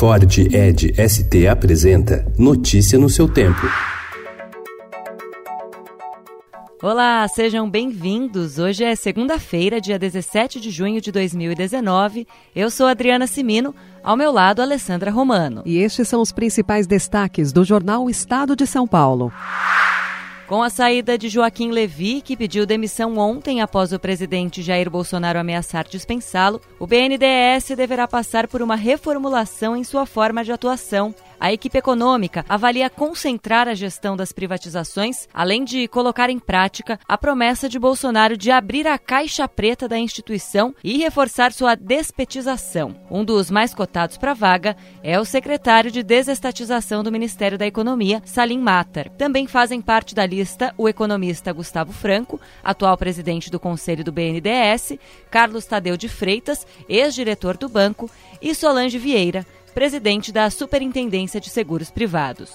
Ford Ed ST apresenta Notícia no seu tempo. Olá, sejam bem-vindos. Hoje é segunda-feira, dia 17 de junho de 2019. Eu sou Adriana Simino, ao meu lado, Alessandra Romano. E estes são os principais destaques do jornal Estado de São Paulo. Com a saída de Joaquim Levi, que pediu demissão ontem após o presidente Jair Bolsonaro ameaçar dispensá-lo, o BNDES deverá passar por uma reformulação em sua forma de atuação. A equipe econômica avalia concentrar a gestão das privatizações, além de colocar em prática a promessa de Bolsonaro de abrir a caixa preta da instituição e reforçar sua despetização. Um dos mais cotados para vaga é o secretário de desestatização do Ministério da Economia, Salim Matar. Também fazem parte da lista o economista Gustavo Franco, atual presidente do Conselho do BNDES, Carlos Tadeu de Freitas, ex-diretor do banco, e Solange Vieira, presidente da Superintendência de Seguros Privados.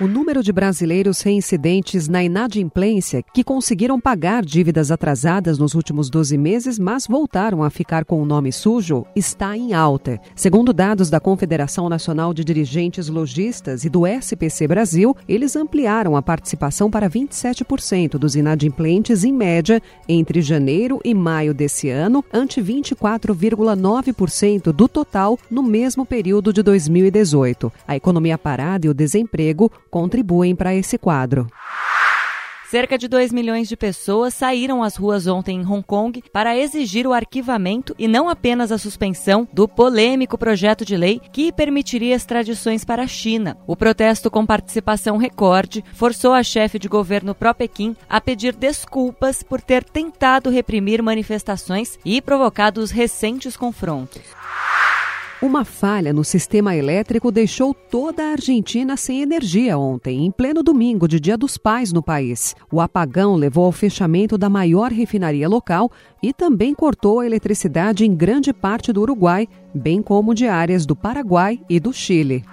O número de brasileiros reincidentes na inadimplência que conseguiram pagar dívidas atrasadas nos últimos 12 meses, mas voltaram a ficar com o nome sujo, está em alta. Segundo dados da Confederação Nacional de Dirigentes Logistas e do SPC Brasil, eles ampliaram a participação para 27% dos inadimplentes em média entre janeiro e maio desse ano, ante 24,9% do total no mesmo período de 2018. A economia parada e o desemprego contribuem para esse quadro. Cerca de 2 milhões de pessoas saíram às ruas ontem em Hong Kong para exigir o arquivamento e não apenas a suspensão do polêmico projeto de lei que permitiria extradições para a China. O protesto com participação recorde forçou a chefe de governo pró-Pequim a pedir desculpas por ter tentado reprimir manifestações e provocado os recentes confrontos. Uma falha no sistema elétrico deixou toda a Argentina sem energia ontem, em pleno domingo de Dia dos Pais no país. O apagão levou ao fechamento da maior refinaria local e também cortou a eletricidade em grande parte do Uruguai, bem como de áreas do Paraguai e do Chile.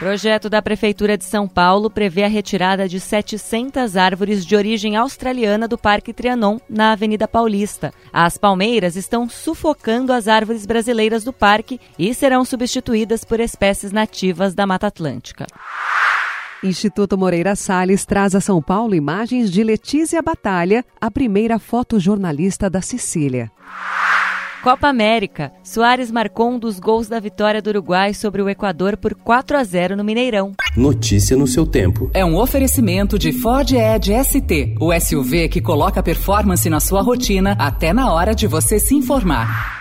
Projeto da Prefeitura de São Paulo prevê a retirada de 700 árvores de origem australiana do Parque Trianon, na Avenida Paulista. As palmeiras estão sufocando as árvores brasileiras do parque e serão substituídas por espécies nativas da Mata Atlântica. Instituto Moreira Salles traz a São Paulo imagens de Letícia Batalha, a primeira fotojornalista da Sicília. Copa América. Soares marcou um dos gols da vitória do Uruguai sobre o Equador por 4 a 0 no Mineirão. Notícia no seu tempo. É um oferecimento de Ford Edge ST, o SUV que coloca performance na sua rotina até na hora de você se informar.